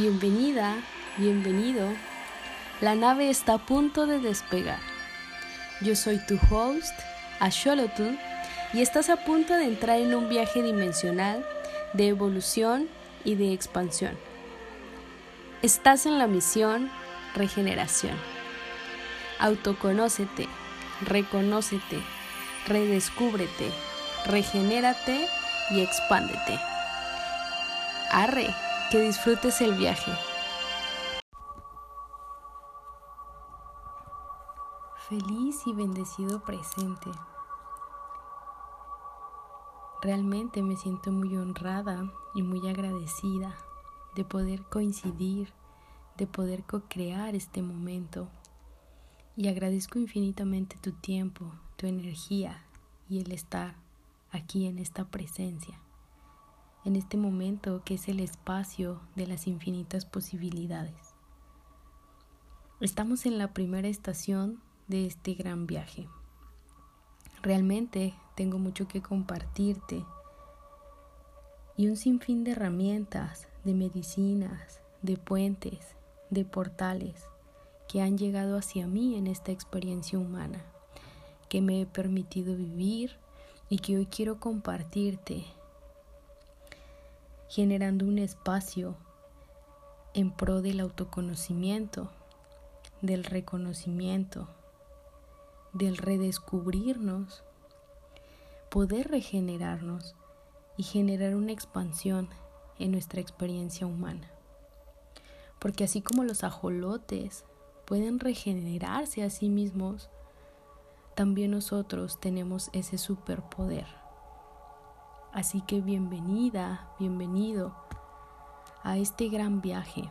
Bienvenida, bienvenido. La nave está a punto de despegar. Yo soy tu host, Asholotl, y estás a punto de entrar en un viaje dimensional de evolución y de expansión. Estás en la misión regeneración. Autoconócete, reconócete, redescúbrete, regenérate y expándete. Arre, que disfrutes el viaje. Feliz y bendecido presente. Realmente me siento muy honrada y muy agradecida de poder coincidir, de poder co-crear este momento. Y agradezco infinitamente tu tiempo, tu energía y el estar aquí en esta presencia en este momento que es el espacio de las infinitas posibilidades. Estamos en la primera estación de este gran viaje. Realmente tengo mucho que compartirte y un sinfín de herramientas, de medicinas, de puentes, de portales que han llegado hacia mí en esta experiencia humana, que me he permitido vivir y que hoy quiero compartirte generando un espacio en pro del autoconocimiento, del reconocimiento, del redescubrirnos, poder regenerarnos y generar una expansión en nuestra experiencia humana. Porque así como los ajolotes pueden regenerarse a sí mismos, también nosotros tenemos ese superpoder Así que bienvenida, bienvenido a este gran viaje,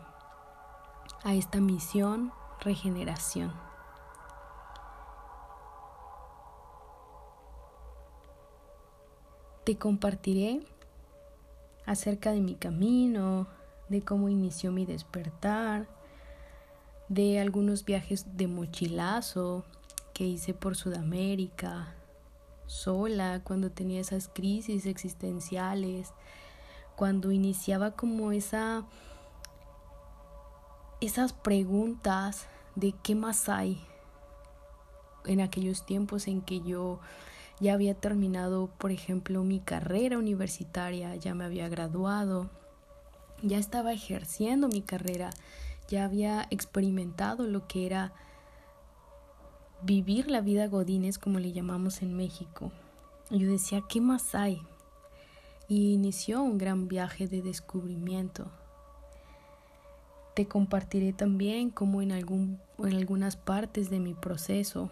a esta misión regeneración. Te compartiré acerca de mi camino, de cómo inició mi despertar, de algunos viajes de mochilazo que hice por Sudamérica, sola, cuando tenía esas crisis existenciales, cuando iniciaba como esa esas preguntas de qué más hay en aquellos tiempos en que yo ya había terminado, por ejemplo, mi carrera universitaria, ya me había graduado, ya estaba ejerciendo mi carrera, ya había experimentado lo que era vivir la vida godines como le llamamos en México. Yo decía, ¿qué más hay? Y inició un gran viaje de descubrimiento. Te compartiré también cómo en, algún, en algunas partes de mi proceso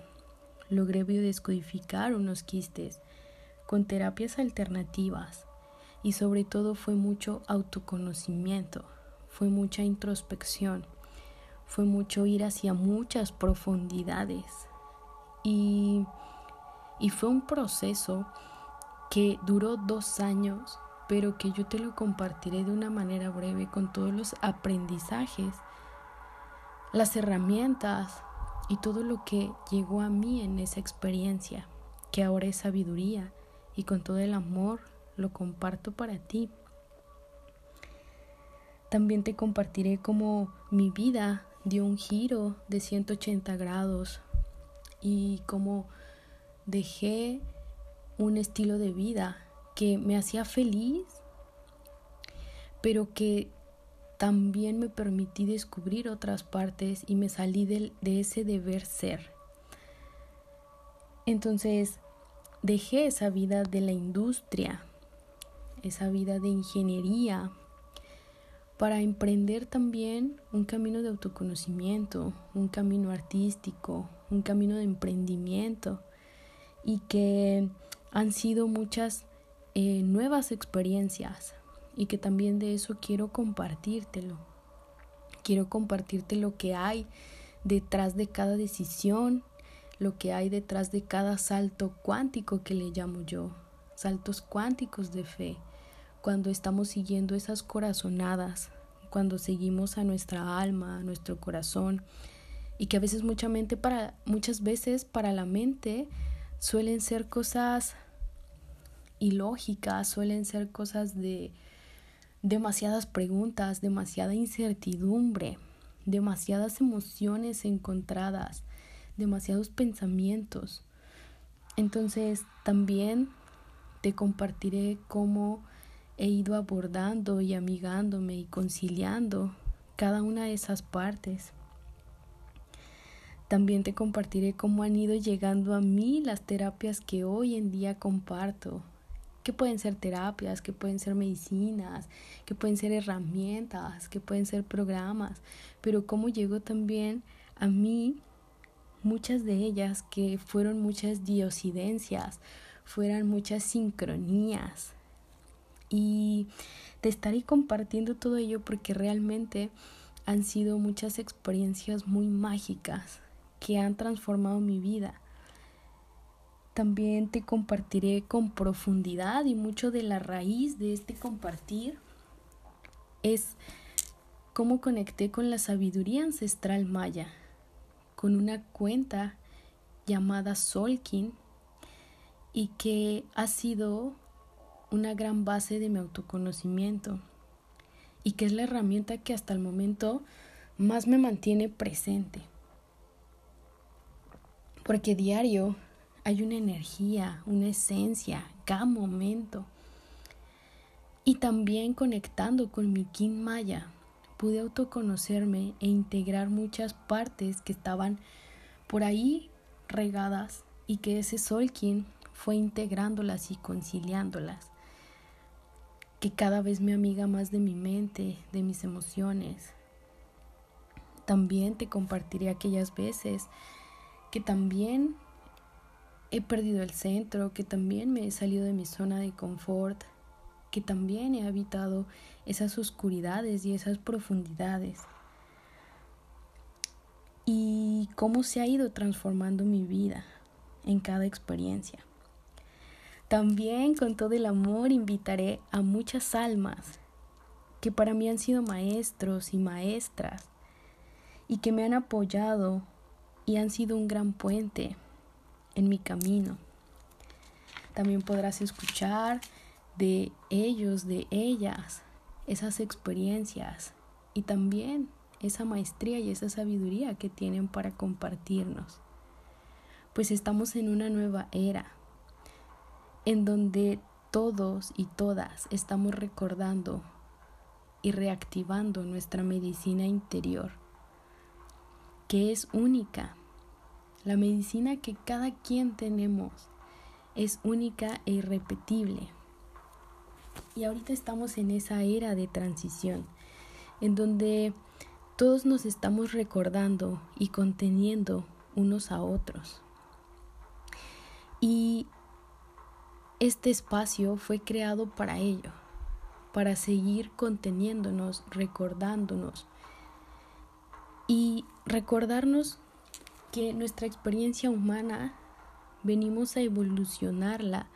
logré biodescodificar unos quistes con terapias alternativas y sobre todo fue mucho autoconocimiento, fue mucha introspección, fue mucho ir hacia muchas profundidades y, fue un proceso que duró dos años, pero que yo te lo compartiré de una manera breve con todos los aprendizajes, las herramientas y todo lo que llegó a mí en esa experiencia, que ahora es sabiduría y con todo el amor lo comparto para ti. También te compartiré cómo mi vida dio un giro de 180 grados y cómo dejé un estilo de vida que me hacía feliz, pero que también me permití descubrir otras partes y me salí de, de ese deber ser. Entonces dejé esa vida de la industria, esa vida de ingeniería, para emprender también un camino de autoconocimiento, un camino artístico, un camino de emprendimiento y que han sido muchas eh, nuevas experiencias y que también de eso quiero compartírtelo. Quiero compartirte lo que hay detrás de cada decisión, lo que hay detrás de cada salto cuántico que le llamo yo, saltos cuánticos de fe, cuando estamos siguiendo esas corazonadas, cuando seguimos a nuestra alma, a nuestro corazón, y que a veces mucha mente para muchas veces para la mente suelen ser cosas ilógicas, suelen ser cosas de demasiadas preguntas, demasiada incertidumbre, demasiadas emociones encontradas, demasiados pensamientos. Entonces también te compartiré cómo he ido abordando y amigándome y conciliando cada una de esas partes. También te compartiré cómo han ido llegando a mí las terapias que hoy en día comparto. Que pueden ser terapias, que pueden ser medicinas, que pueden ser herramientas, que pueden ser programas, pero cómo llegó también a mí muchas de ellas que fueron muchas diosidencias, fueran muchas sincronías. Y te estaré compartiendo todo ello porque realmente han sido muchas experiencias muy mágicas que han transformado mi vida. También te compartiré con profundidad y mucho de la raíz de este compartir es cómo conecté con la sabiduría ancestral maya, con una cuenta llamada Solkin y que ha sido una gran base de mi autoconocimiento y que es la herramienta que hasta el momento más me mantiene presente porque diario hay una energía, una esencia, cada momento. Y también conectando con mi Kin Maya, pude autoconocerme e integrar muchas partes que estaban por ahí regadas y que ese Solkin fue integrándolas y conciliándolas. Que cada vez me amiga más de mi mente, de mis emociones. También te compartiré aquellas veces que también he perdido el centro, que también me he salido de mi zona de confort, que también he habitado esas oscuridades y esas profundidades. Y cómo se ha ido transformando mi vida en cada experiencia. También con todo el amor invitaré a muchas almas que para mí han sido maestros y maestras y que me han apoyado y han sido un gran puente en mi camino. También podrás escuchar de ellos, de ellas, esas experiencias y también esa maestría y esa sabiduría que tienen para compartirnos. Pues estamos en una nueva era en donde todos y todas estamos recordando y reactivando nuestra medicina interior que es única. La medicina que cada quien tenemos es única e irrepetible. Y ahorita estamos en esa era de transición, en donde todos nos estamos recordando y conteniendo unos a otros. Y este espacio fue creado para ello, para seguir conteniéndonos, recordándonos, y recordarnos que nuestra experiencia humana venimos a evolucionarla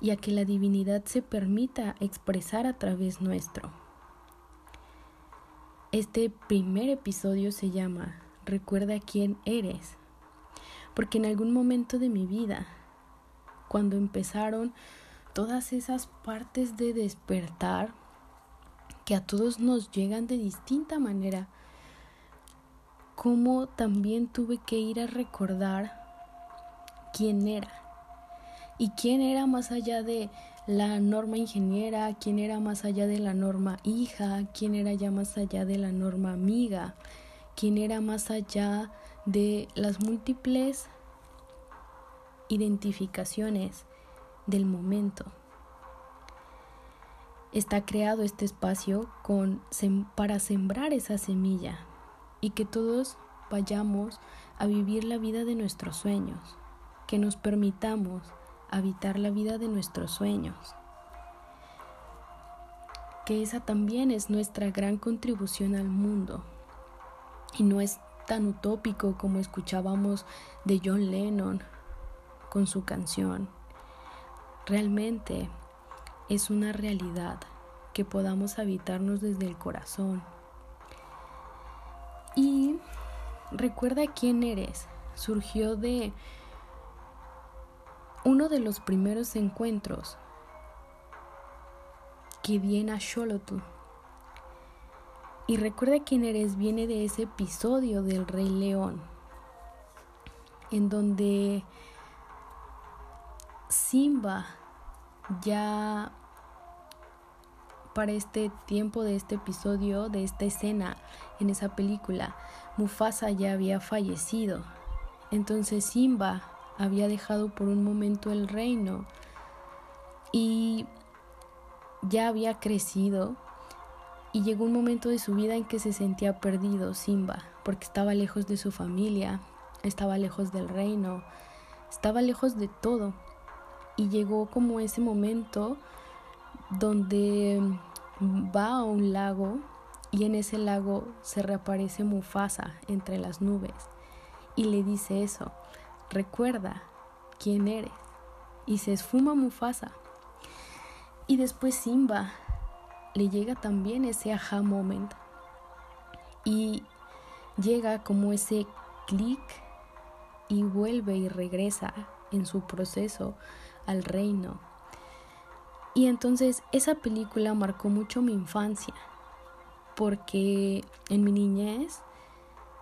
y a que la divinidad se permita expresar a través nuestro. Este primer episodio se llama Recuerda quién eres, porque en algún momento de mi vida, cuando empezaron todas esas partes de despertar que a todos nos llegan de distinta manera, como también tuve que ir a recordar quién era y quién era más allá de la norma ingeniera, quién era más allá de la norma hija, quién era ya más allá de la norma amiga, quién era más allá de las múltiples identificaciones del momento. Está creado este espacio para sembrar esa semilla y que todos vayamos a vivir la vida de nuestros sueños, que nos permitamos habitar la vida de nuestros sueños, que esa también es nuestra gran contribución al mundo y no es tan utópico como escuchábamos de John Lennon con su canción. Realmente es una realidad que podamos habitarnos desde el corazón y recuerda quién eres. Surgió de uno de los primeros encuentros que viene a Xolotu. Y recuerda quién eres viene de ese episodio del Rey León, en donde Simba ya para este tiempo de este episodio, de esta escena en esa película, Mufasa ya había fallecido. Entonces Simba había dejado por un momento el reino y ya había crecido y llegó un momento de su vida en que se sentía perdido Simba, porque estaba lejos de su familia, estaba lejos del reino, estaba lejos de todo. Y llegó como ese momento donde va a un lago y en ese lago se reaparece Mufasa entre las nubes y le dice eso, recuerda quién eres. Y se esfuma Mufasa. Y después Simba le llega también ese aha moment. Y llega como ese clic y vuelve y regresa en su proceso al reino. Y entonces esa película marcó mucho mi infancia, porque en mi niñez,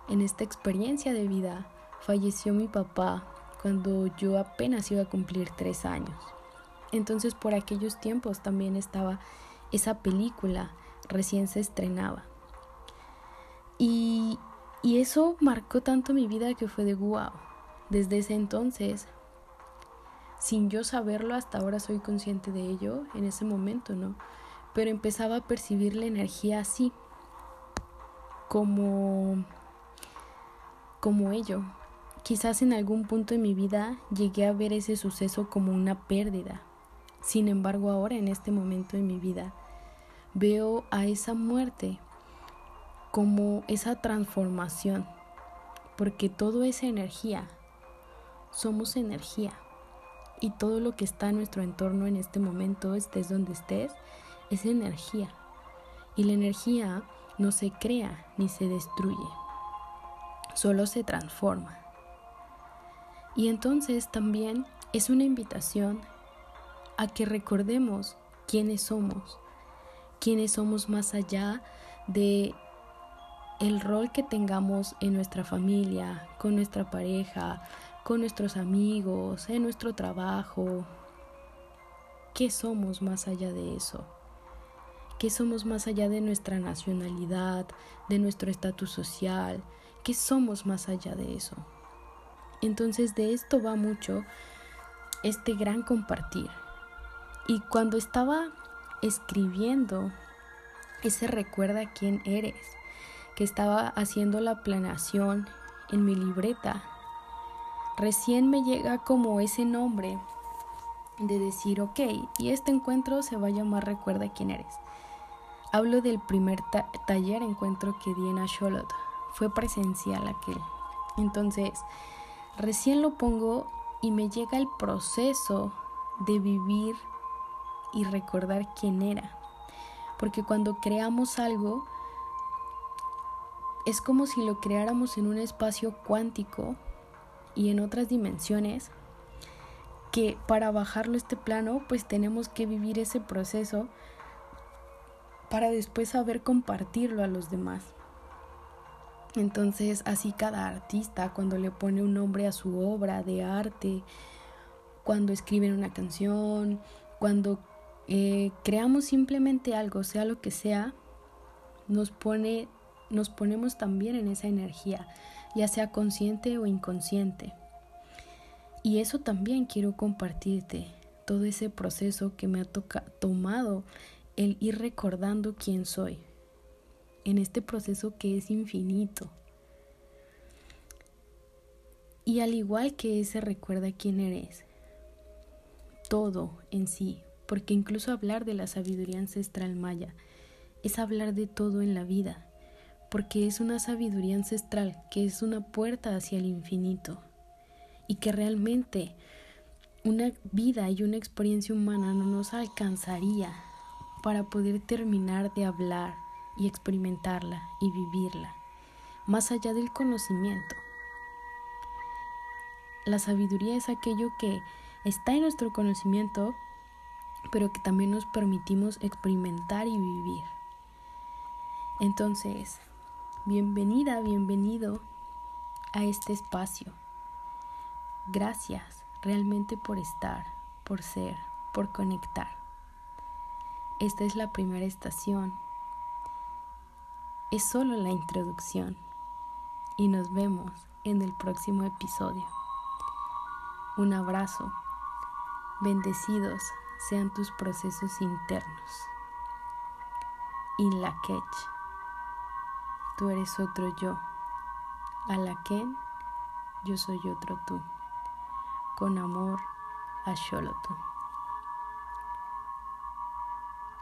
en esta experiencia de vida, falleció mi papá cuando yo apenas iba a cumplir tres años. Entonces por aquellos tiempos también estaba esa película, recién se estrenaba. Y, y eso marcó tanto mi vida que fue de wow. Desde ese entonces, sin yo saberlo, hasta ahora soy consciente de ello, en ese momento, ¿no? Pero empezaba a percibir la energía así, como, como ello. Quizás en algún punto de mi vida llegué a ver ese suceso como una pérdida, sin embargo, ahora en este momento de mi vida, veo a esa muerte como esa transformación, porque todo es energía, somos energía, y todo lo que está en nuestro entorno en este momento, estés donde estés, es energía, y la energía no se crea ni se destruye, solo se transforma. Y entonces también es una invitación a que recordemos quiénes somos, quiénes somos más allá de el rol que tengamos en nuestra familia, con nuestra pareja, con nuestros amigos, en nuestro trabajo. ¿Qué somos más allá de eso? ¿Qué somos más allá de nuestra nacionalidad, de nuestro estatus social? ¿Qué somos más allá de eso? Entonces de esto va mucho este gran compartir. Y cuando estaba escribiendo ese recuerda quién eres, que estaba haciendo la planeación en mi libreta, recién me llega como ese nombre de decir, ok, y este encuentro se va a llamar Recuerda quién eres. Hablo del primer taller encuentro que di en Asholot. Fue presencial aquel. Entonces, recién lo pongo y me llega el proceso de vivir y recordar quién era. Porque cuando creamos algo, es como si lo creáramos en un espacio cuántico y en otras dimensiones, que para bajarlo a este plano, pues tenemos que vivir ese proceso para después saber compartirlo a los demás. Entonces, así cada artista, cuando le pone un nombre a su obra de arte, cuando escriben una canción, cuando eh, creamos simplemente algo, sea lo que sea, nos pone, nos ponemos también en esa energía, ya sea consciente o inconsciente. Y eso también quiero compartirte, todo ese proceso que me ha tomado el ir recordando quién soy, en este proceso que es infinito. Y al igual que ese recuerda quién eres, todo en sí porque incluso hablar de la sabiduría ancestral maya es hablar de todo en la vida, porque es una sabiduría ancestral que es una puerta hacia el infinito y que realmente una vida y una experiencia humana no nos alcanzaría para poder terminar de hablar y experimentarla y vivirla, más allá del conocimiento. La sabiduría es aquello que está en nuestro conocimiento, pero que también nos permitimos experimentar y vivir. Entonces, bienvenida, bienvenido a este espacio. Gracias realmente por estar, por ser, por conectar. Esta es la primera estación. Es solo la introducción y nos vemos en el próximo episodio. Un abrazo. Bendecidos sean tus procesos internos. In la quech. Tú eres otro yo. A la quien yo soy otro tú. Con amor a Xolotu.